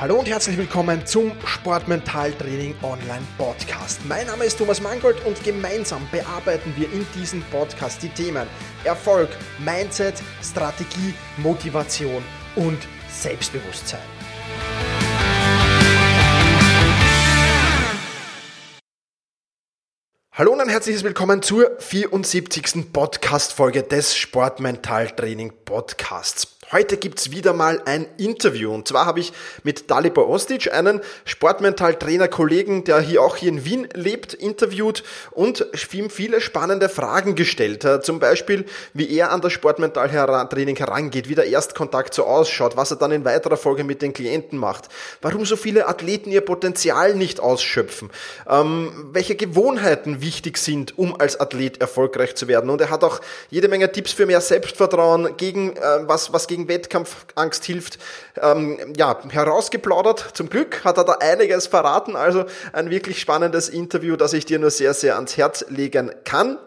Hallo und herzlich willkommen zum Sportmentaltraining Online Podcast. Mein Name ist Thomas Mangold und gemeinsam bearbeiten wir in diesem Podcast die Themen Erfolg, Mindset, Strategie, Motivation und Selbstbewusstsein. Hallo und ein herzliches Willkommen zur 74. Podcast-Folge des Sportmentaltraining Podcasts. Heute gibt's wieder mal ein Interview. Und zwar habe ich mit Dalibor Ostic, einen Sportmental-Trainer-Kollegen, der hier auch hier in Wien lebt, interviewt und ihm viele spannende Fragen gestellt. Äh, zum Beispiel, wie er an das Sportmental-Training herangeht, wie der Erstkontakt so ausschaut, was er dann in weiterer Folge mit den Klienten macht, warum so viele Athleten ihr Potenzial nicht ausschöpfen, ähm, welche Gewohnheiten wichtig sind, um als Athlet erfolgreich zu werden. Und er hat auch jede Menge Tipps für mehr Selbstvertrauen gegen äh, was, was gegen gegen Wettkampfangst hilft, ähm, ja, herausgeplaudert. Zum Glück hat er da einiges verraten, also ein wirklich spannendes Interview, das ich dir nur sehr, sehr ans Herz legen kann.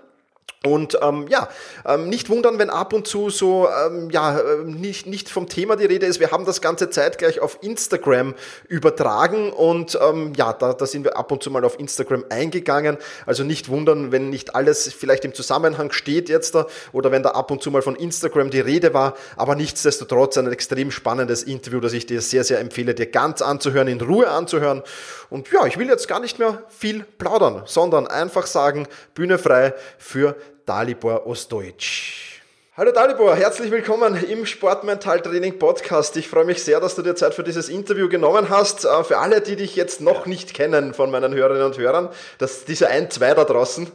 Und ähm, ja, ähm, nicht wundern, wenn ab und zu so ähm, ja äh, nicht nicht vom Thema die Rede ist. Wir haben das ganze Zeit gleich auf Instagram übertragen und ähm, ja, da, da sind wir ab und zu mal auf Instagram eingegangen. Also nicht wundern, wenn nicht alles vielleicht im Zusammenhang steht jetzt da oder wenn da ab und zu mal von Instagram die Rede war. Aber nichtsdestotrotz ein extrem spannendes Interview, das ich dir sehr sehr empfehle, dir ganz anzuhören, in Ruhe anzuhören. Und ja, ich will jetzt gar nicht mehr viel plaudern, sondern einfach sagen, Bühne frei für Dalibor Ostojic. Hallo Dalibor, herzlich willkommen im Sportmentaltraining Podcast. Ich freue mich sehr, dass du dir Zeit für dieses Interview genommen hast. Äh, für alle, die dich jetzt noch nicht kennen von meinen Hörerinnen und Hörern, das diese ein, zwei da draußen,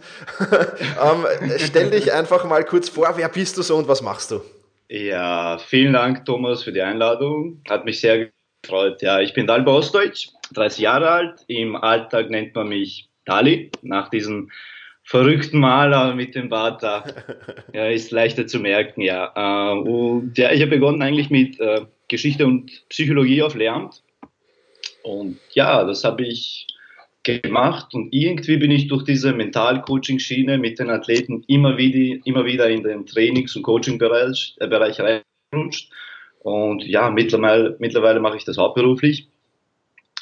ähm, stell dich einfach mal kurz vor, wer bist du so und was machst du? Ja, vielen Dank Thomas für die Einladung. Hat mich sehr gefreut. Ja, ich bin Dalibor Ostdeutsch, 30 Jahre alt. Im Alltag nennt man mich Dali, nach diesem verrückten Maler mit dem Bart da. Ja, ist leichter zu merken, ja. Äh, und ja, ich habe begonnen eigentlich mit äh, Geschichte und Psychologie auf Lehramt. Und ja, das habe ich gemacht und irgendwie bin ich durch diese Mental-Coaching-Schiene mit den Athleten immer wieder, immer wieder in den Trainings- und Coaching-Bereich äh, Bereich reingerutscht. Und ja, mittlerweile, mittlerweile mache ich das hauptberuflich.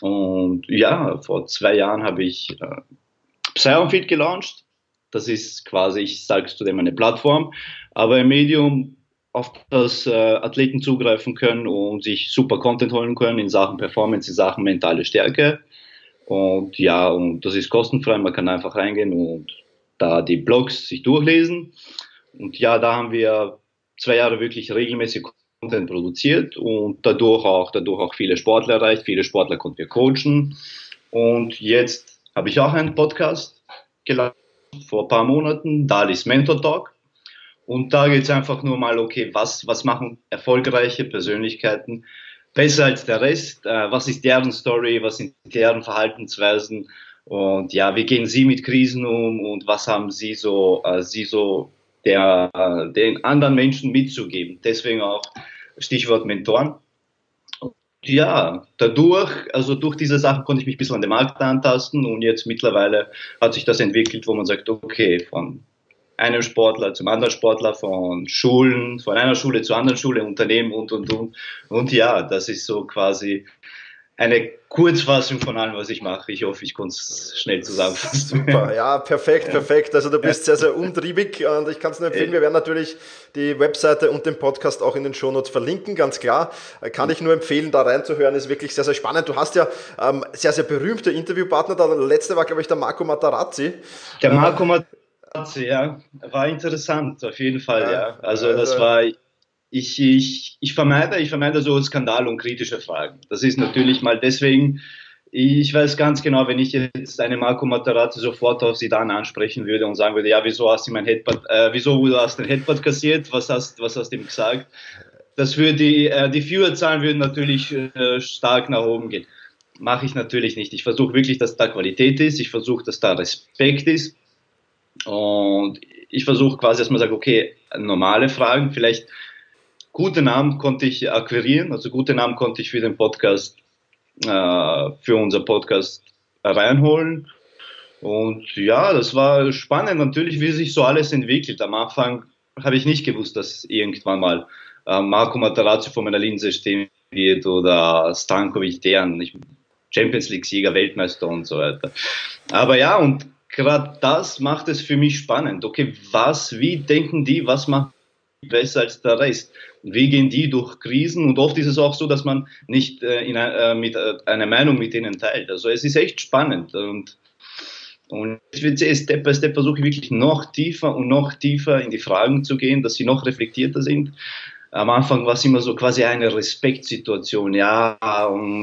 Und ja, vor zwei Jahren habe ich äh, Psyonfit gelauncht das ist quasi, ich sage es zudem, eine Plattform, aber ein Medium, auf das äh, Athleten zugreifen können und sich super Content holen können in Sachen Performance, in Sachen mentale Stärke. Und ja, und das ist kostenfrei, man kann einfach reingehen und da die Blogs sich durchlesen. Und ja, da haben wir zwei Jahre wirklich regelmäßig Content produziert und dadurch auch, dadurch auch viele Sportler erreicht, viele Sportler konnten wir coachen. Und jetzt habe ich auch einen Podcast geladen vor ein paar Monaten, Dalis Mentor Talk. Und da geht es einfach nur mal, okay, was, was machen erfolgreiche Persönlichkeiten besser als der Rest? Äh, was ist deren Story? Was sind deren Verhaltensweisen? Und ja, wie gehen sie mit Krisen um? Und was haben sie so, äh, sie so der, den anderen Menschen mitzugeben? Deswegen auch Stichwort Mentoren ja, dadurch, also durch diese Sachen konnte ich mich ein bisschen an den Markt antasten und jetzt mittlerweile hat sich das entwickelt, wo man sagt, okay, von einem Sportler zum anderen Sportler, von Schulen, von einer Schule zur anderen Schule, Unternehmen und, und, und. Und ja, das ist so quasi eine Kurzfassung von allem, was ich mache. Ich hoffe, ich konnte es schnell zusammenfassen. Super, ja, perfekt, perfekt. Also du bist sehr, sehr umtriebig und ich kann es nur empfehlen. Wir werden natürlich die Webseite und den Podcast auch in den Shownotes verlinken, ganz klar. Kann ich nur empfehlen, da reinzuhören, ist wirklich sehr, sehr spannend. Du hast ja ähm, sehr, sehr berühmte Interviewpartner. Der letzte war, glaube ich, der Marco Matarazzi. Der Marco Matarazzi, ja, war interessant, auf jeden Fall, ja. ja. Also, das also war ich, ich, ich, vermeide, ich vermeide so Skandal und kritische Fragen. Das ist natürlich mal deswegen, ich weiß ganz genau, wenn ich jetzt eine Marco Materazzi sofort auf Sidan ansprechen würde und sagen würde, ja, wieso hast du mein Headbutt, äh, wieso du hast den Headbutt kassiert, was hast, was hast du ihm gesagt? Das würde die, äh, die Viewerzahlen würden natürlich äh, stark nach oben gehen. Mache ich natürlich nicht. Ich versuche wirklich, dass da Qualität ist. Ich versuche, dass da Respekt ist. Und ich versuche quasi, dass man sagt, okay, normale Fragen, vielleicht gute Namen konnte ich akquirieren, also gute Namen konnte ich für den Podcast, äh, für unser Podcast reinholen. Und ja, das war spannend natürlich, wie sich so alles entwickelt. Am Anfang habe ich nicht gewusst, dass irgendwann mal äh, Marco Materazzi vor meiner Linse stehen wird oder Stankovic, deren Champions League-Sieger, Weltmeister und so weiter. Aber ja, und gerade das macht es für mich spannend. Okay, was, wie denken die, was macht besser als der Rest? Wie gehen die durch Krisen? Und oft ist es auch so, dass man nicht äh, in, äh, mit, äh, eine Meinung mit denen teilt. Also es ist echt spannend und und ich würde Step by Step versuche ich wirklich noch tiefer und noch tiefer in die Fragen zu gehen, dass sie noch reflektierter sind am Anfang war es immer so quasi eine Respektsituation. Ja,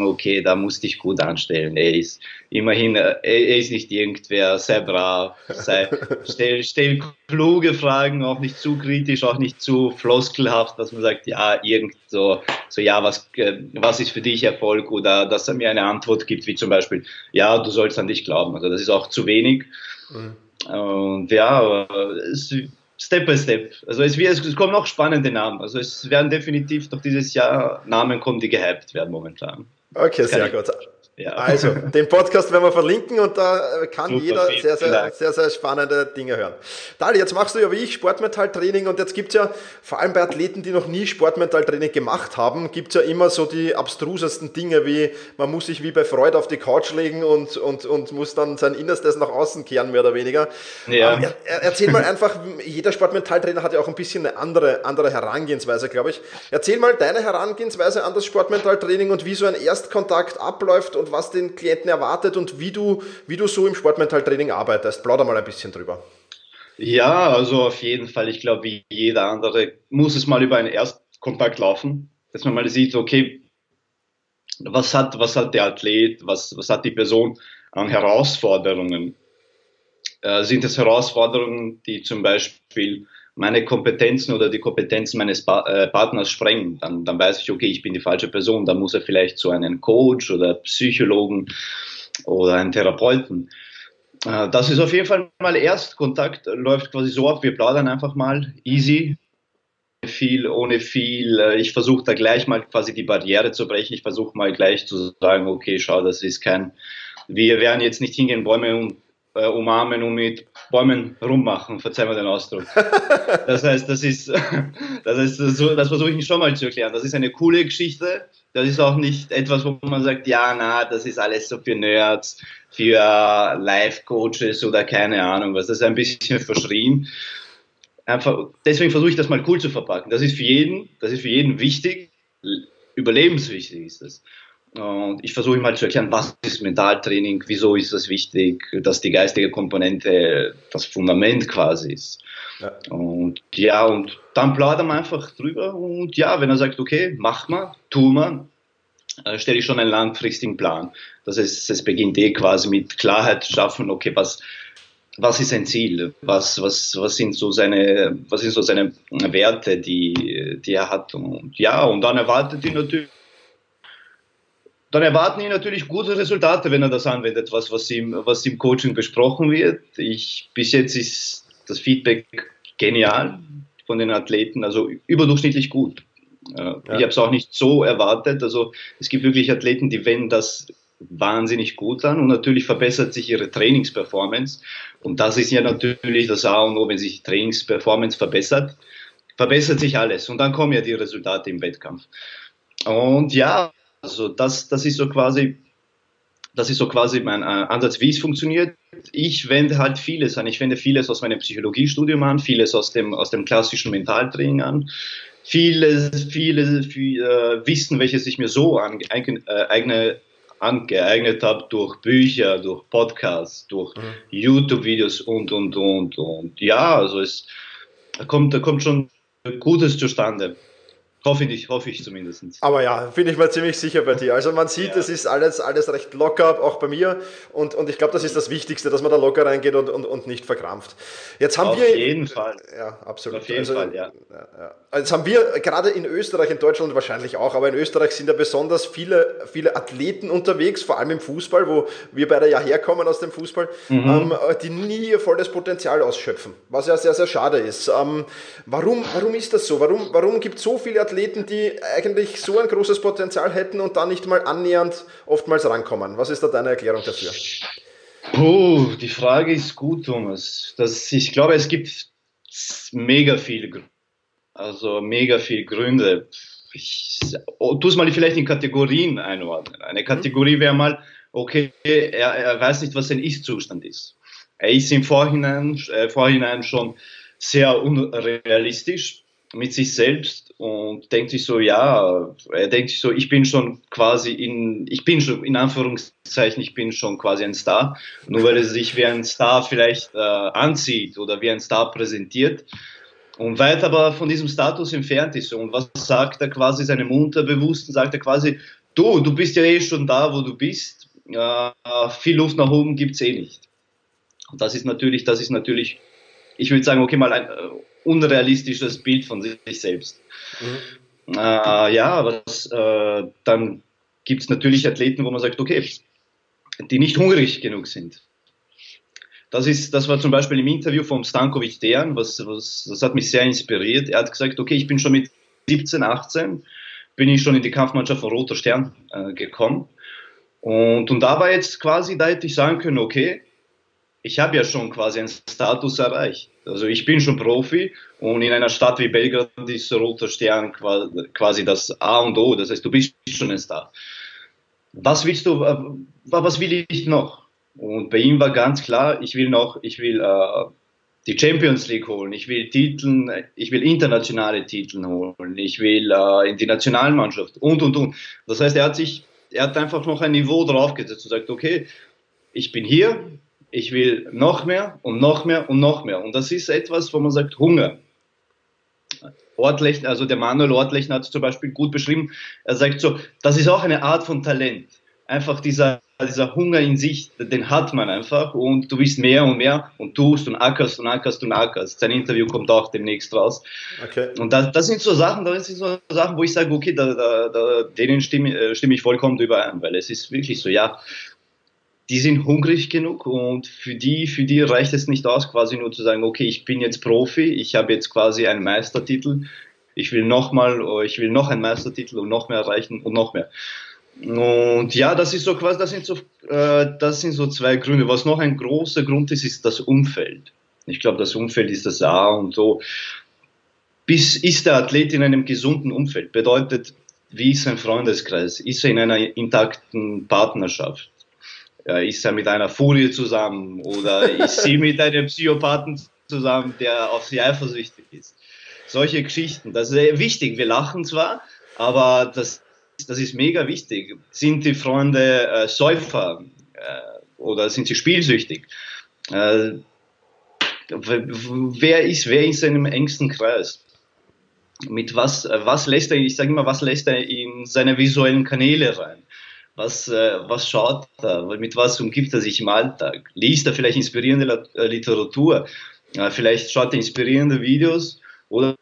okay, da musste ich gut anstellen. Er ist immerhin, äh, er ist nicht irgendwer, sei brav, sei, stell, stell kluge Fragen, auch nicht zu kritisch, auch nicht zu floskelhaft, dass man sagt, ja, irgend so, so ja, was, äh, was ist für dich Erfolg? Oder dass er mir eine Antwort gibt, wie zum Beispiel, ja, du sollst an dich glauben. Also das ist auch zu wenig. Mhm. Und ja, es Step by Step. Also es, wird, es kommen noch spannende Namen. Also es werden definitiv durch dieses Jahr Namen kommen, die gehypt werden momentan. Okay, sehr gut. Ja. Also, den Podcast werden wir verlinken und da kann Super, jeder sehr, sehr, sehr, sehr spannende Dinge hören. Dali, jetzt machst du ja wie ich Sportmentaltraining und jetzt gibt es ja, vor allem bei Athleten, die noch nie Sportmentaltraining gemacht haben, gibt es ja immer so die abstrusesten Dinge wie, man muss sich wie bei Freud auf die Couch legen und, und, und muss dann sein Innerstes nach außen kehren, mehr oder weniger. Ja. Ähm, er, erzähl mal einfach, jeder Sportmentaltrainer hat ja auch ein bisschen eine andere, andere Herangehensweise, glaube ich. Erzähl mal deine Herangehensweise an das Sportmentaltraining und wie so ein Erstkontakt abläuft und was den Klienten erwartet und wie du, wie du so im Sportmentaltraining arbeitest. Plauder mal ein bisschen drüber. Ja, also auf jeden Fall. Ich glaube, wie jeder andere muss es mal über einen Erstkontakt laufen, dass man mal sieht, okay, was hat, was hat der Athlet, was, was hat die Person an Herausforderungen? Äh, sind es Herausforderungen, die zum Beispiel meine Kompetenzen oder die Kompetenzen meines pa äh, Partners sprengen, dann, dann weiß ich, okay, ich bin die falsche Person, dann muss er vielleicht zu einem Coach oder Psychologen oder einen Therapeuten. Äh, das ist auf jeden Fall mal Erstkontakt, läuft quasi so ab, wir plaudern einfach mal, easy, viel, ohne viel. Äh, ich versuche da gleich mal quasi die Barriere zu brechen. Ich versuche mal gleich zu sagen, okay, schau, das ist kein, wir werden jetzt nicht hingehen, Bäume um, äh, umarmen und mit Bäumen rummachen, verzeih mir den Ausdruck. Das heißt, das ist, das heißt, das, das versuche ich schon mal zu erklären. Das ist eine coole Geschichte. Das ist auch nicht etwas, wo man sagt, ja, na, das ist alles so für Nerds, für Life-Coaches oder keine Ahnung was. Das ist ein bisschen verschrien. Einfach, deswegen versuche ich das mal cool zu verpacken. Das ist für jeden, das ist für jeden wichtig. Überlebenswichtig ist das. Und ich versuche mal zu erklären, was ist Mentaltraining, wieso ist das wichtig, dass die geistige Komponente das Fundament quasi ist. Ja. Und ja, und dann plaudern wir einfach drüber und ja, wenn er sagt, okay, mach mal, tu mal, äh, stelle ich schon einen langfristigen Plan. Das heißt, es beginnt eh quasi mit Klarheit zu schaffen, okay, was, was ist sein Ziel? Was, was, was sind so seine, was sind so seine Werte, die, die er hat? Und ja, und dann erwartet ihn natürlich dann erwarten ihn natürlich gute Resultate, wenn er das anwendet, was, was, im, was im Coaching besprochen wird. Ich, bis jetzt ist das Feedback genial von den Athleten, also überdurchschnittlich gut. Äh, ja. Ich habe es auch nicht so erwartet. Also es gibt wirklich Athleten, die wenden das wahnsinnig gut an und natürlich verbessert sich ihre Trainingsperformance. Und das ist ja natürlich das A und O, wenn sich Trainingsperformance verbessert, verbessert sich alles und dann kommen ja die Resultate im Wettkampf. Und ja, also das, das ist so quasi, das ist so quasi mein äh, Ansatz, wie es funktioniert. Ich wende halt vieles an. Ich wende vieles aus meinem Psychologiestudium an, vieles aus dem, aus dem klassischen Mentaltraining an, vieles, vieles viel, äh, Wissen, welches ich mir so an, eigen, äh, eigene, angeeignet habe durch Bücher, durch Podcasts, durch mhm. YouTube-Videos und, und, und, und. Ja, also es kommt, da kommt schon Gutes zustande. Hoffe ich, hoffe ich zumindest. Aber ja, bin ich mal ziemlich sicher bei dir. Also man sieht, es ist alles, alles recht locker, auch bei mir. Und, und ich glaube, das ist das Wichtigste, dass man da locker reingeht und, und, und nicht verkrampft. Jetzt haben Auf wir. Jeden Fall. Ja, absolut. Auf jeden also, Fall, ja. ja, ja. Jetzt haben wir gerade in Österreich, in Deutschland wahrscheinlich auch, aber in Österreich sind ja besonders viele, viele Athleten unterwegs, vor allem im Fußball, wo wir beide ja herkommen aus dem Fußball, mhm. ähm, die nie ihr volles Potenzial ausschöpfen, was ja sehr, sehr schade ist. Ähm, warum, warum ist das so? Warum, warum gibt es so viele Athleten, Athleten, die eigentlich so ein großes Potenzial hätten und dann nicht mal annähernd oftmals rankommen. Was ist da deine Erklärung dafür? Puh, die Frage ist gut, Thomas. Das, ich glaube, es gibt mega viele, also mega viele Gründe. ich tu es mal vielleicht in Kategorien einordnen. Eine Kategorie wäre mal, okay, er, er weiß nicht, was sein Ist-Zustand ist. Er ist im Vorhinein, äh, Vorhinein schon sehr unrealistisch mit sich selbst und denkt sich so, ja, er denkt sich so, ich bin schon quasi in, ich bin schon, in Anführungszeichen, ich bin schon quasi ein Star. Nur weil er sich wie ein Star vielleicht äh, anzieht oder wie ein Star präsentiert und weit aber von diesem Status entfernt ist. Und was sagt er quasi seinem Unterbewussten? Sagt er quasi, du, du bist ja eh schon da, wo du bist. Äh, viel Luft nach oben gibt's eh nicht. Und das ist natürlich, das ist natürlich, ich würde sagen, okay, mal ein, unrealistisches Bild von sich selbst. Mhm. Äh, ja, was, äh, dann gibt es natürlich Athleten, wo man sagt, okay, die nicht hungrig genug sind. Das, ist, das war zum Beispiel im Interview vom Stankovic Dejan, was, was, das hat mich sehr inspiriert. Er hat gesagt, okay, ich bin schon mit 17, 18, bin ich schon in die Kampfmannschaft von Roter Stern äh, gekommen. Und, und da war jetzt quasi, da hätte ich sagen können, okay, ich habe ja schon quasi einen Status erreicht. Also ich bin schon Profi und in einer Stadt wie Belgrad ist Roter Stern quasi das A und O. Das heißt, du bist schon ein Star. Was willst du, äh, was will ich noch? Und bei ihm war ganz klar, ich will noch, ich will äh, die Champions League holen, ich will Titel, ich will internationale Titel holen, ich will äh, in die Nationalmannschaft und und und. Das heißt, er hat sich, er hat einfach noch ein Niveau draufgesetzt und sagt, okay, ich bin hier, ich will noch mehr und noch mehr und noch mehr. Und das ist etwas, wo man sagt, Hunger. Ortlechner, also der Manuel Ortlechner hat es zum Beispiel gut beschrieben. Er sagt so, das ist auch eine Art von Talent. Einfach dieser, dieser Hunger in sich, den hat man einfach und du willst mehr und mehr und tust und ackerst und ackerst und ackerst. Sein Interview kommt auch demnächst raus. Okay. Und das, das sind so Sachen, das sind so Sachen, wo ich sage, okay, da, da, da, denen stimme, äh, stimme ich vollkommen überein, weil es ist wirklich so, ja, die sind hungrig genug und für die, für die reicht es nicht aus, quasi nur zu sagen, okay, ich bin jetzt Profi, ich habe jetzt quasi einen Meistertitel, ich will nochmal, ich will noch einen Meistertitel und noch mehr erreichen und noch mehr. Und ja, das ist so quasi, das sind so, äh, das sind so zwei Gründe. Was noch ein großer Grund ist, ist das Umfeld. Ich glaube, das Umfeld ist das A und so. Bis ist der Athlet in einem gesunden Umfeld? Bedeutet, wie ist sein Freundeskreis? Ist er in einer intakten Partnerschaft? Ist er mit einer Furie zusammen oder ist sie mit einem Psychopathen zusammen, der auf sie eifersüchtig ist. Solche Geschichten, das ist wichtig. Wir lachen zwar, aber das, das ist mega wichtig. Sind die Freunde äh, Säufer äh, oder sind sie spielsüchtig? Äh, wer ist, wer in seinem engsten Kreis? Mit was, was lässt er, ich sage immer, was lässt er in seine visuellen Kanäle rein? Was, äh, was schaut er? Mit was umgibt er sich im Alltag? Liest er vielleicht inspirierende äh, Literatur? vielleicht schaut er inspirierende Videos oder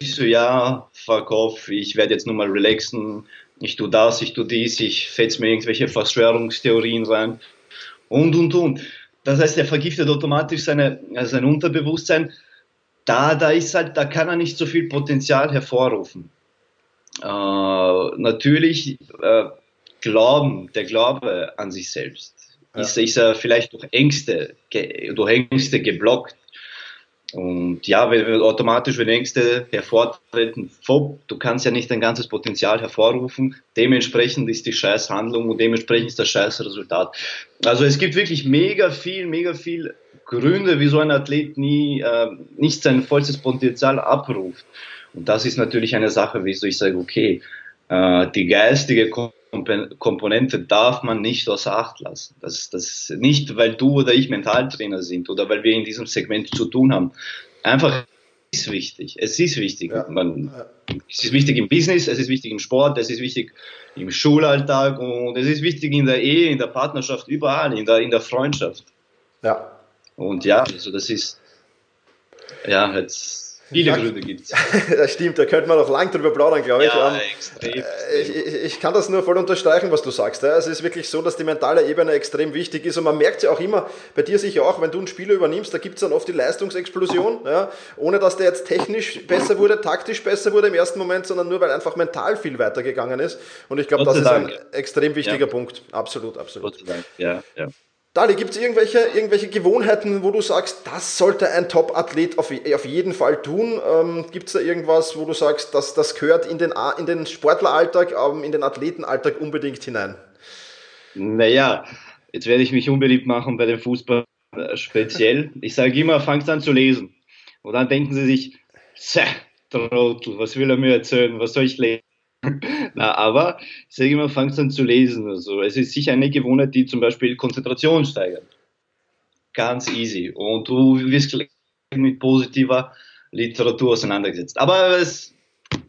so, ja, fuck off, ich werde jetzt nur mal relaxen, ich tue das, ich tue dies, ich fetze mir irgendwelche Verschwörungstheorien rein und, und, und. Das heißt, er vergiftet automatisch seine, sein Unterbewusstsein. Da, da ist halt, da kann er nicht so viel Potenzial hervorrufen. Äh, natürlich äh, Glauben, der Glaube an sich selbst. Ja. Ist, ist er vielleicht durch Ängste, durch Ängste geblockt. Und ja, wenn, automatisch, wenn Ängste hervortreten, du kannst ja nicht dein ganzes Potenzial hervorrufen. Dementsprechend ist die Scheißhandlung und dementsprechend ist das Scheißresultat. Also es gibt wirklich mega viel, mega viel Gründe, wieso ein Athlet nie, äh, nicht sein vollstes Potenzial abruft. Und das ist natürlich eine Sache, wieso ich sage, okay, äh, die geistige Komponente darf man nicht außer Acht lassen. Das, das nicht, weil du oder ich Mentaltrainer sind oder weil wir in diesem Segment zu tun haben. Einfach ist wichtig. Es ist wichtig. Ja. Man, es ist wichtig im Business, es ist wichtig im Sport, es ist wichtig im Schulalltag und es ist wichtig in der Ehe, in der Partnerschaft, überall, in der, in der Freundschaft. Ja. Und ja, also das ist, ja, jetzt Viele Gründe gibt es. das stimmt, da könnte man noch lang drüber plaudern, glaube ich. Ja, ähm, extrem. Äh, ich, ich, ich, kann das nur voll unterstreichen, was du sagst. Es ist wirklich so, dass die mentale Ebene extrem wichtig ist und man merkt ja auch immer, bei dir sicher auch, wenn du einen Spieler übernimmst, da gibt es dann oft die Leistungsexplosion, ja, ohne dass der jetzt technisch besser wurde, taktisch besser wurde im ersten Moment, sondern nur, weil einfach mental viel weitergegangen ist. Und ich glaube, das ist ein extrem wichtiger ja. Punkt. Absolut, absolut. Ja, ja. Dali, gibt es irgendwelche, irgendwelche Gewohnheiten, wo du sagst, das sollte ein Top-Athlet auf, auf jeden Fall tun? Ähm, gibt es da irgendwas, wo du sagst, dass das gehört in den, in den Sportleralltag, ähm, in den Athletenalltag unbedingt hinein? Naja, jetzt werde ich mich unbeliebt machen bei dem Fußball äh, speziell. Ich sage immer, fangt an zu lesen. Und dann denken sie sich, Trottel, was will er mir erzählen, was soll ich lesen? Na, aber ich sage immer, fangt an zu lesen. Also, es ist sicher eine Gewohnheit, die zum Beispiel Konzentration steigert. Ganz easy. Und du wirst mit positiver Literatur auseinandergesetzt. Aber es,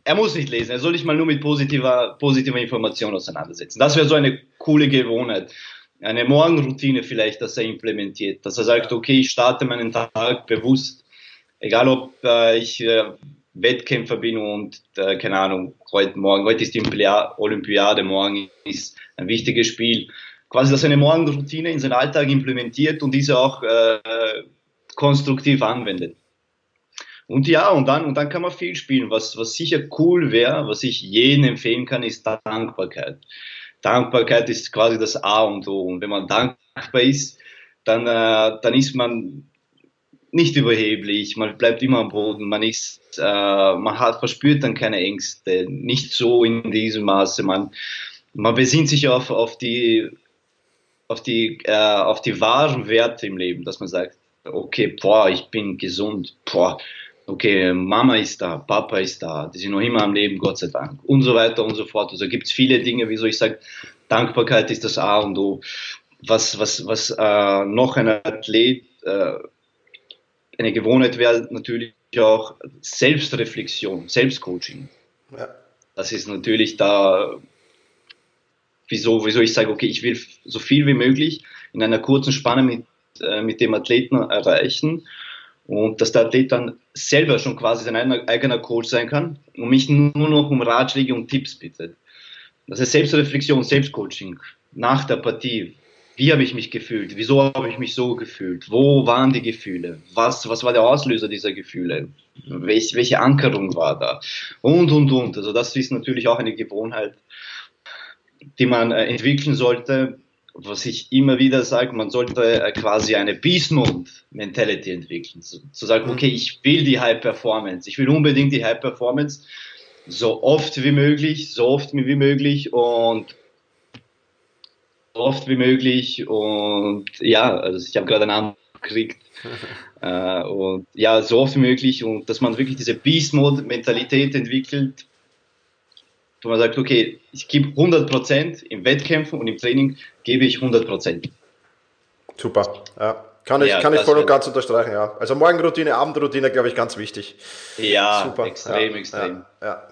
er muss nicht lesen, er soll sich mal nur mit positiver, positiver Information auseinandersetzen. Das wäre so eine coole Gewohnheit. Eine Morgenroutine vielleicht, dass er implementiert, dass er sagt, okay, ich starte meinen Tag bewusst, egal ob äh, ich äh, Wettkämpfer bin und äh, keine Ahnung, heute Morgen, heute ist die Olympiade, morgen ist ein wichtiges Spiel. Quasi, dass er eine Morgenroutine in seinen Alltag implementiert und diese auch äh, konstruktiv anwendet. Und ja, und dann, und dann kann man viel spielen. Was, was sicher cool wäre, was ich jedem empfehlen kann, ist Dankbarkeit. Dankbarkeit ist quasi das A und O. Und wenn man dankbar ist, dann, äh, dann ist man nicht überheblich, man bleibt immer am Boden, man ist, äh, man hat, verspürt dann keine Ängste, nicht so in diesem Maße, man, man besinnt sich auf, auf die, auf die, äh, auf die wahren Werte im Leben, dass man sagt, okay, boah, ich bin gesund, boah, okay, Mama ist da, Papa ist da, die sind noch immer am Leben, Gott sei Dank, und so weiter und so fort. Also gibt es viele Dinge, wieso ich sage, Dankbarkeit ist das A und O. Was, was, was äh, noch ein Athlet äh, eine Gewohnheit wäre natürlich auch Selbstreflexion, Selbstcoaching. Ja. Das ist natürlich da, wieso, wieso ich sage, okay, ich will so viel wie möglich in einer kurzen Spanne mit, äh, mit dem Athleten erreichen und dass der Athlet dann selber schon quasi sein eigener Coach sein kann und mich nur noch um Ratschläge und Tipps bittet. Das ist Selbstreflexion, Selbstcoaching nach der Partie. Wie habe ich mich gefühlt? Wieso habe ich mich so gefühlt? Wo waren die Gefühle? Was, was war der Auslöser dieser Gefühle? Welch, welche Ankerung war da? Und, und, und. Also das ist natürlich auch eine Gewohnheit, die man äh, entwickeln sollte. Was ich immer wieder sage, man sollte äh, quasi eine Beast Mode Mentality entwickeln. Zu, zu sagen, okay, ich will die High Performance. Ich will unbedingt die High Performance so oft wie möglich, so oft wie möglich und oft wie möglich und ja, also ich habe gerade einen Namen gekriegt äh, und ja, so oft wie möglich und dass man wirklich diese Beast-Mode-Mentalität entwickelt, wo man sagt, okay, ich gebe 100% im Wettkämpfen und im Training gebe ich 100%. Super, ja. Kann ich, ja, kann ich voll und ganz unterstreichen, ja. Also Morgenroutine, Abendroutine, glaube ich, ganz wichtig. Ja, Super. extrem, ja, extrem. Ja.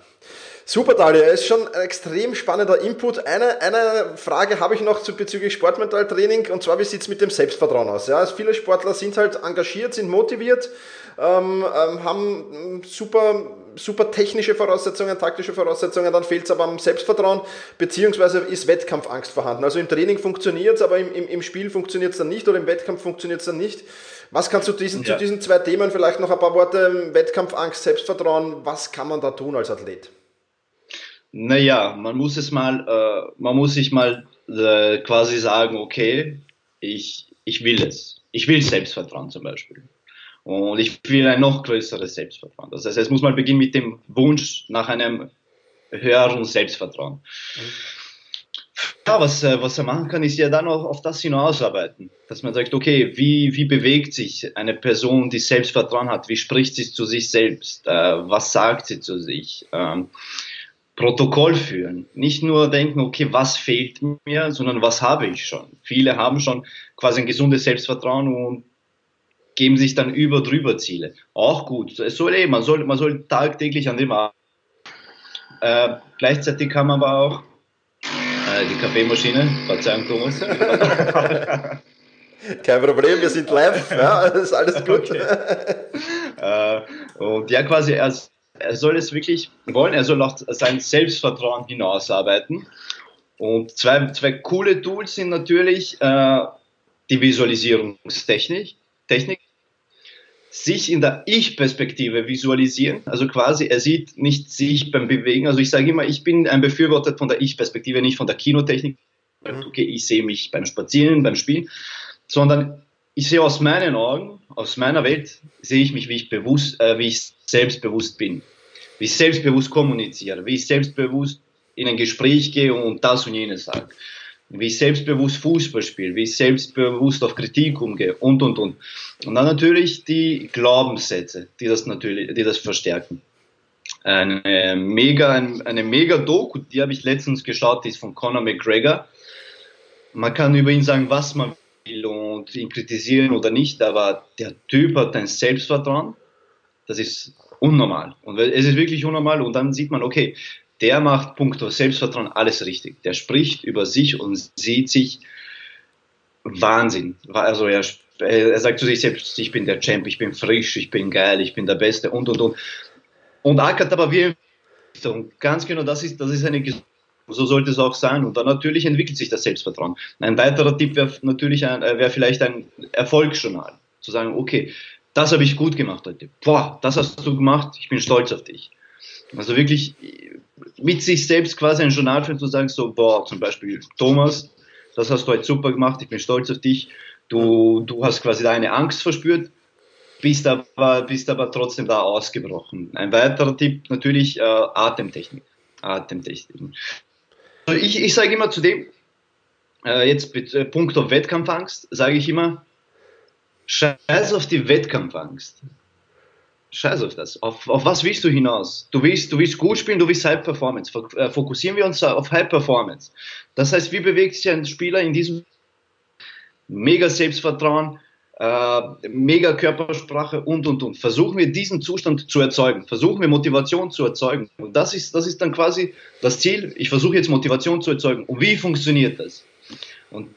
Super, Dalia, ist schon ein extrem spannender Input. Eine, eine Frage habe ich noch zu, bezüglich Sportmentaltraining und zwar, wie sieht es mit dem Selbstvertrauen aus? Ja, also viele Sportler sind halt engagiert, sind motiviert, ähm, ähm, haben super, super technische Voraussetzungen, taktische Voraussetzungen, dann fehlt es aber am Selbstvertrauen, beziehungsweise ist Wettkampfangst vorhanden. Also im Training funktioniert es, aber im, im, im Spiel funktioniert es dann nicht oder im Wettkampf funktioniert es dann nicht. Was kannst du diesen, ja. zu diesen zwei Themen vielleicht noch ein paar Worte, Wettkampfangst, Selbstvertrauen, was kann man da tun als Athlet? Naja, man muss es mal, äh, man muss sich mal äh, quasi sagen, okay, ich, ich will es. Ich will Selbstvertrauen zum Beispiel. Und ich will ein noch größeres Selbstvertrauen. Das heißt, es muss mal beginnen mit dem Wunsch nach einem höheren Selbstvertrauen. Ja, was, äh, was er machen kann, ist ja dann auch auf das hinausarbeiten. Dass man sagt, okay, wie, wie bewegt sich eine Person, die Selbstvertrauen hat? Wie spricht sie zu sich selbst? Äh, was sagt sie zu sich? Ähm, Protokoll führen. Nicht nur denken, okay, was fehlt mir, sondern was habe ich schon. Viele haben schon quasi ein gesundes Selbstvertrauen und geben sich dann über drüber Ziele. Auch gut. Es soll eh, man soll, man soll tagtäglich an dem arbeiten. Äh, gleichzeitig kann man aber auch äh, die Kaffeemaschine, Verzeihung Thomas. Kein Problem, wir sind live, ja, ist alles gut. Okay. äh, und ja, quasi als er soll es wirklich wollen, er soll auch sein Selbstvertrauen hinausarbeiten. Und zwei, zwei coole Tools sind natürlich äh, die Visualisierungstechnik, Technik, sich in der Ich-Perspektive visualisieren. Also quasi, er sieht nicht sich beim Bewegen. Also ich sage immer, ich bin ein Befürworter von der Ich-Perspektive, nicht von der Kinotechnik. Mhm. Okay, ich sehe mich beim Spazieren, beim Spielen. sondern ich sehe aus meinen Augen, aus meiner Welt, sehe ich mich, wie ich bewusst, äh, wie ich selbstbewusst bin, wie ich selbstbewusst kommuniziere, wie ich selbstbewusst in ein Gespräch gehe und das und jenes sage, wie ich selbstbewusst Fußball spiele, wie ich selbstbewusst auf Kritik umgehe und und und. Und dann natürlich die Glaubenssätze, die das natürlich, die das verstärken. Eine mega, eine mega Doku, die habe ich letztens geschaut, die ist von Conor McGregor. Man kann über ihn sagen, was man will und ihn kritisieren oder nicht, aber der Typ hat ein Selbstvertrauen, das ist unnormal. Und es ist wirklich unnormal und dann sieht man, okay, der macht punkto Selbstvertrauen alles richtig. Der spricht über sich und sieht sich Wahnsinn. Also er, er sagt zu sich selbst, ich bin der Champ, ich bin frisch, ich bin geil, ich bin der Beste und und und. Und ackert aber wie und ganz genau, das ist, das ist eine so sollte es auch sein. Und dann natürlich entwickelt sich das Selbstvertrauen. Ein weiterer Tipp wäre natürlich ein, äh, wäre vielleicht ein Erfolgsjournal. Zu sagen, okay, das habe ich gut gemacht heute. Boah, das hast du gemacht, ich bin stolz auf dich. Also wirklich mit sich selbst quasi ein Journal führen, zu sagen, so, boah, zum Beispiel, Thomas, das hast du heute super gemacht, ich bin stolz auf dich. Du, du hast quasi deine Angst verspürt, bist aber, bist aber trotzdem da ausgebrochen. Ein weiterer Tipp natürlich äh, Atemtechnik. Atemtechnik. Also ich, ich sage immer zu dem, äh, jetzt äh, Punkt auf Wettkampfangst, sage ich immer, scheiß auf die Wettkampfangst. Scheiß auf das. Auf, auf was willst du hinaus? Du willst, du willst gut spielen, du willst High Performance. Äh, fokussieren wir uns auf High Performance. Das heißt, wie bewegt sich ein Spieler in diesem mega Selbstvertrauen, äh, mega Körpersprache und und und. Versuchen wir diesen Zustand zu erzeugen. Versuchen wir Motivation zu erzeugen. Und das ist, das ist dann quasi das Ziel. Ich versuche jetzt Motivation zu erzeugen. Und wie funktioniert das? Und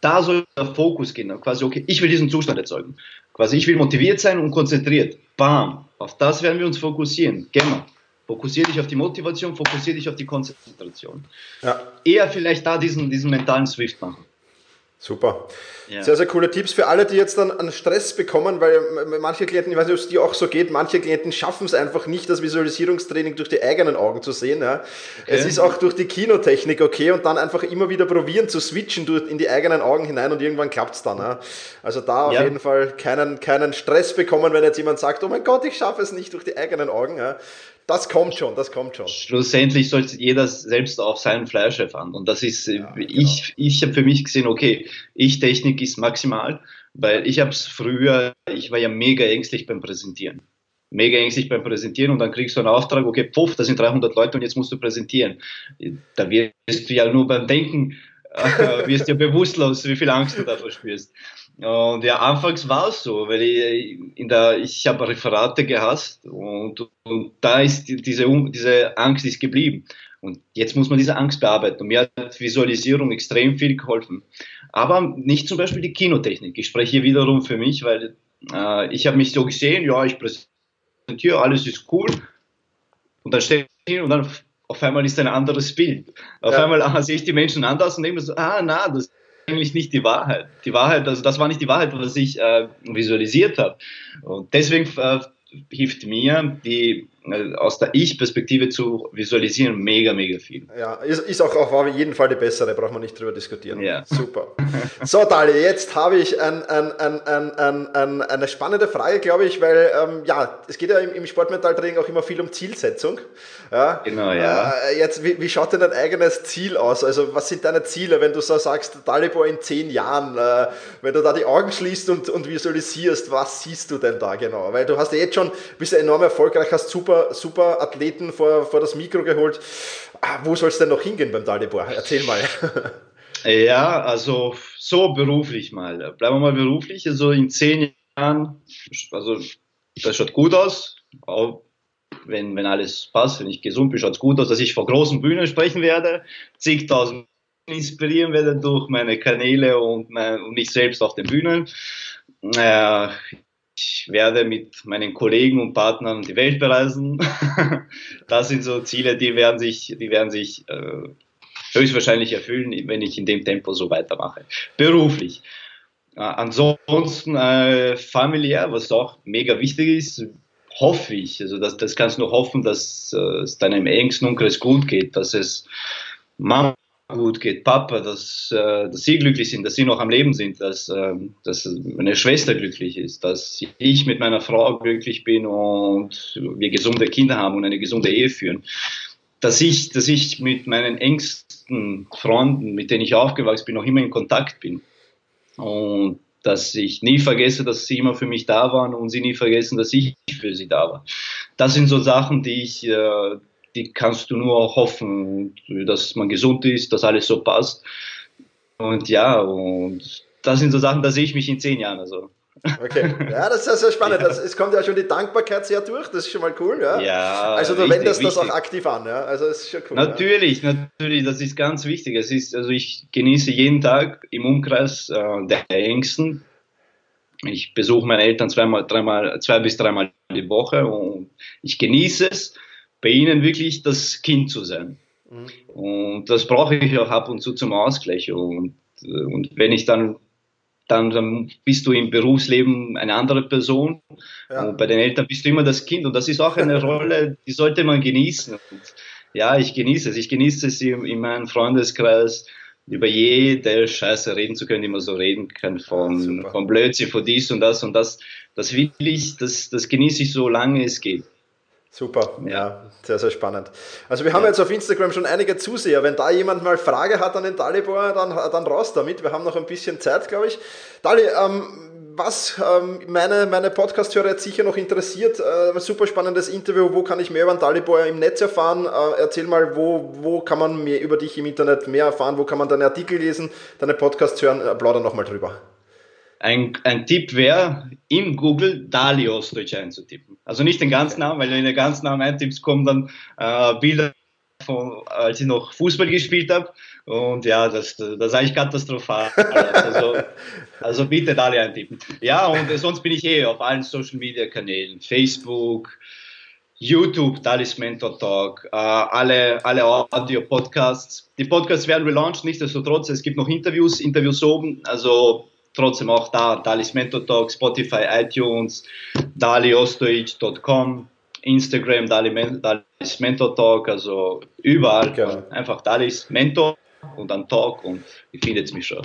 da soll der Fokus gehen. Quasi, okay, ich will diesen Zustand erzeugen. Quasi, ich will motiviert sein und konzentriert. Bam. Auf das werden wir uns fokussieren. Gerne. Fokussiere dich auf die Motivation, fokussiere dich auf die Konzentration. Ja. Eher vielleicht da diesen, diesen mentalen Swift machen. Super. Ja. Sehr, sehr coole Tipps für alle, die jetzt dann an Stress bekommen, weil manche Klienten, ich weiß nicht, ob es dir auch so geht, manche Klienten schaffen es einfach nicht, das Visualisierungstraining durch die eigenen Augen zu sehen. Ja. Okay. Es ist auch durch die Kinotechnik okay und dann einfach immer wieder probieren zu switchen durch, in die eigenen Augen hinein und irgendwann klappt es dann. Ja. Also da auf jeden Fall keinen, keinen Stress bekommen, wenn jetzt jemand sagt, oh mein Gott, ich schaffe es nicht durch die eigenen Augen. Das kommt schon, das kommt schon. Schlussendlich sollte jeder selbst auf seinem Fleisch erfahren. Und das ist, ja, genau. ich, ich habe für mich gesehen, okay, ich Technik ist maximal, weil ich habe es früher, ich war ja mega ängstlich beim Präsentieren. Mega ängstlich beim Präsentieren und dann kriegst du einen Auftrag, okay, puff, da sind 300 Leute und jetzt musst du präsentieren. Da wirst du ja nur beim Denken, äh, wirst ja bewusstlos, wie viel Angst du da verspürst. Und ja, anfangs war es so, weil ich in der, ich habe Referate gehasst und, und da ist diese, diese Angst ist geblieben. Und jetzt muss man diese Angst bearbeiten. Und mir hat Visualisierung extrem viel geholfen. Aber nicht zum Beispiel die Kinotechnik. Ich spreche hier wiederum für mich, weil äh, ich habe mich so gesehen, ja, ich präsentiere, alles ist cool. Und dann stehe ich hin und dann auf einmal ist ein anderes Bild. Auf ja. einmal sehe ich die Menschen anders und denke so, ah, na, das eigentlich nicht die Wahrheit. Die Wahrheit, also das war nicht die Wahrheit, was ich äh, visualisiert habe. Und deswegen äh, hilft mir, die aus der Ich-Perspektive zu visualisieren, mega, mega viel. Ja, ist, ist auch auf jeden Fall die bessere, braucht man nicht drüber diskutieren. Ja. Super. So, Dali, jetzt habe ich ein, ein, ein, eine spannende Frage, glaube ich, weil ähm, ja, es geht ja im, im Sportmentaltraining auch immer viel um Zielsetzung. Ja? Genau, ja. Äh, jetzt, wie, wie, schaut denn dein eigenes Ziel aus? Also, was sind deine Ziele, wenn du so sagst, Dalibor in zehn Jahren, äh, wenn du da die Augen schließt und, und visualisierst, was siehst du denn da genau? Weil du hast ja jetzt schon, bist ja enorm erfolgreich, hast super super, Athleten vor, vor das Mikro geholt. Ah, wo soll es denn noch hingehen beim Dalibor? Erzähl mal. Ja, also so beruflich mal. Bleiben wir mal beruflich. Also in zehn Jahren, also das schaut gut aus. Auch wenn, wenn alles passt, wenn ich gesund bin, schaut es gut aus, dass ich vor großen Bühnen sprechen werde, zigtausend inspirieren werde durch meine Kanäle und, mein, und mich selbst auf den Bühnen. Äh, ich werde mit meinen Kollegen und Partnern die Welt bereisen. das sind so Ziele, die werden sich, die werden sich äh, höchstwahrscheinlich erfüllen, wenn ich in dem Tempo so weitermache. Beruflich. Äh, ansonsten äh, familiär, was auch mega wichtig ist, hoffe ich. Also das, das kannst du nur hoffen, dass äh, es deinem engsten Umkreis gut geht, dass es Mama gut geht, Papa, dass, äh, dass sie glücklich sind, dass sie noch am Leben sind, dass, äh, dass meine Schwester glücklich ist, dass ich mit meiner Frau glücklich bin und wir gesunde Kinder haben und eine gesunde Ehe führen. Dass ich, dass ich mit meinen engsten Freunden, mit denen ich aufgewachsen bin, noch immer in Kontakt bin. Und dass ich nie vergesse, dass sie immer für mich da waren und sie nie vergessen, dass ich für sie da war. Das sind so Sachen, die ich, äh, die kannst du nur hoffen, dass man gesund ist, dass alles so passt. Und ja, und das sind so Sachen, da sehe ich mich in zehn Jahren. Also. Okay, ja, das ist sehr, sehr spannend. Ja. Das, es kommt ja schon die Dankbarkeit sehr durch, das ist schon mal cool. Ja, ja also du richtig, wendest richtig. das auch aktiv an, ja? also das ist schon cool. Natürlich, ja. natürlich, das ist ganz wichtig. Es ist, also ich genieße jeden Tag im Umkreis äh, der Ängsten. Ich besuche meine Eltern zweimal, dreimal, zwei bis dreimal die Woche und ich genieße es bei ihnen wirklich das Kind zu sein. Mhm. Und das brauche ich auch ab und zu zum Ausgleich. Und, und wenn ich dann, dann, dann bist du im Berufsleben eine andere Person. Ja. Und bei den Eltern bist du immer das Kind. Und das ist auch eine Rolle, die sollte man genießen. Und ja, ich genieße es. Ich genieße es in, in meinem Freundeskreis über jede Scheiße reden zu können, die man so reden kann, von, ja, von Blödsinn, von dies und das und das. Das will ich, das, das genieße ich so lange es geht. Super, ja, sehr, sehr spannend. Also wir haben ja. jetzt auf Instagram schon einige Zuseher. Wenn da jemand mal Frage hat an den Dalibor, dann, dann raus damit. Wir haben noch ein bisschen Zeit, glaube ich. Dali, ähm, was ähm, meine, meine Podcast-Hörer jetzt sicher noch interessiert, äh, super spannendes Interview. Wo kann ich mehr über den Dalibor im Netz erfahren? Äh, erzähl mal, wo, wo kann man mehr über dich im Internet mehr erfahren? Wo kann man deine Artikel lesen, deine Podcasts hören? Äh, plauder nochmal drüber. Ein, ein Tipp wäre, in Google Dali Ostdeutsch einzutippen. Also nicht den ganzen Namen, weil wenn du den ganzen Namen eintippst, kommen dann äh, Bilder von, als ich noch Fußball gespielt habe. Und ja, das, das ist eigentlich katastrophal. Also, also bitte Dali eintippen. Ja, und sonst bin ich eh auf allen Social Media Kanälen. Facebook, YouTube, Dalis Mentor Talk, äh, alle, alle Audio-Podcasts. Die Podcasts werden relaunched, nichtsdestotrotz, es gibt noch Interviews, Interviews oben, also trotzdem auch da, Dalis Mentor Talk, Spotify, iTunes, daliostdeutsch.com, Instagram, Dalis Mentor Talk, also überall. Genau. Einfach Dalis Mentor und dann Talk und ihr findet mich schon.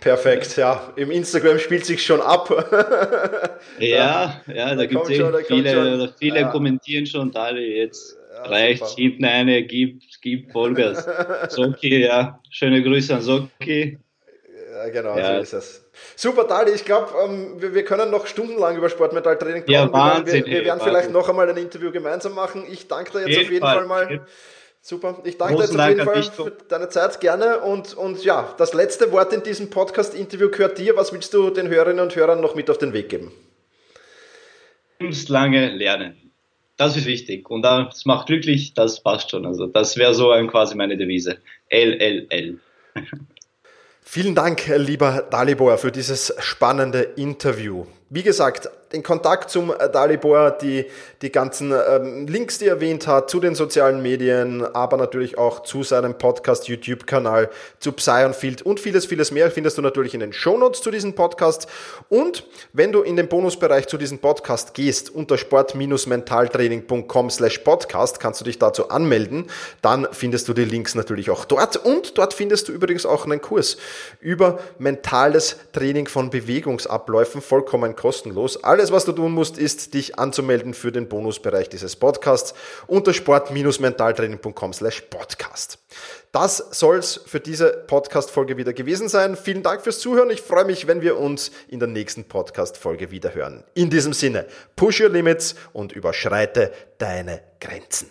Perfekt, ja. Im Instagram spielt sich schon ab. ja, ja, da, da gibt es eh viele, viele ja. kommentieren schon, Dali, jetzt ja, reicht hinten eine, gib, gib Vollgas. Soki, ja, schöne Grüße an Soki. Genau, ja. so ist es. Super, Dali, ich glaube, ähm, wir, wir, können noch stundenlang über Sportmetalltraining plaudern. Ja, Wahnsinn, wir, wir, werden Wahnsinn. vielleicht noch einmal ein Interview gemeinsam machen. Ich danke dir jetzt auf jeden Fall, Fall mal. Super, ich danke dir jetzt auf jeden Fall für deine Zeit gerne und, und ja, das letzte Wort in diesem Podcast-Interview gehört dir. Was willst du den Hörerinnen und Hörern noch mit auf den Weg geben? Lebenslange Lernen. Das ist wichtig und das macht glücklich, das passt schon. Also das wäre so ein, quasi meine Devise. LLL. Vielen Dank, lieber Dalibor, für dieses spannende Interview. Wie gesagt, den Kontakt zum äh, Dalibor, die, die ganzen ähm, Links, die er erwähnt hat, zu den sozialen Medien, aber natürlich auch zu seinem Podcast, YouTube-Kanal, zu Psyonfield und vieles, vieles mehr findest du natürlich in den Shownotes zu diesem Podcast. Und wenn du in den Bonusbereich zu diesem Podcast gehst, unter sport-mentaltraining.com slash podcast, kannst du dich dazu anmelden. Dann findest du die Links natürlich auch dort. Und dort findest du übrigens auch einen Kurs über mentales Training von Bewegungsabläufen, vollkommen kostenlos. Alles, was du tun musst, ist, dich anzumelden für den Bonusbereich dieses Podcasts unter sport-mentaltraining.com slash podcast. Das soll's für diese Podcast-Folge wieder gewesen sein. Vielen Dank fürs Zuhören. Ich freue mich, wenn wir uns in der nächsten Podcast-Folge wieder hören. In diesem Sinne, push your limits und überschreite deine Grenzen.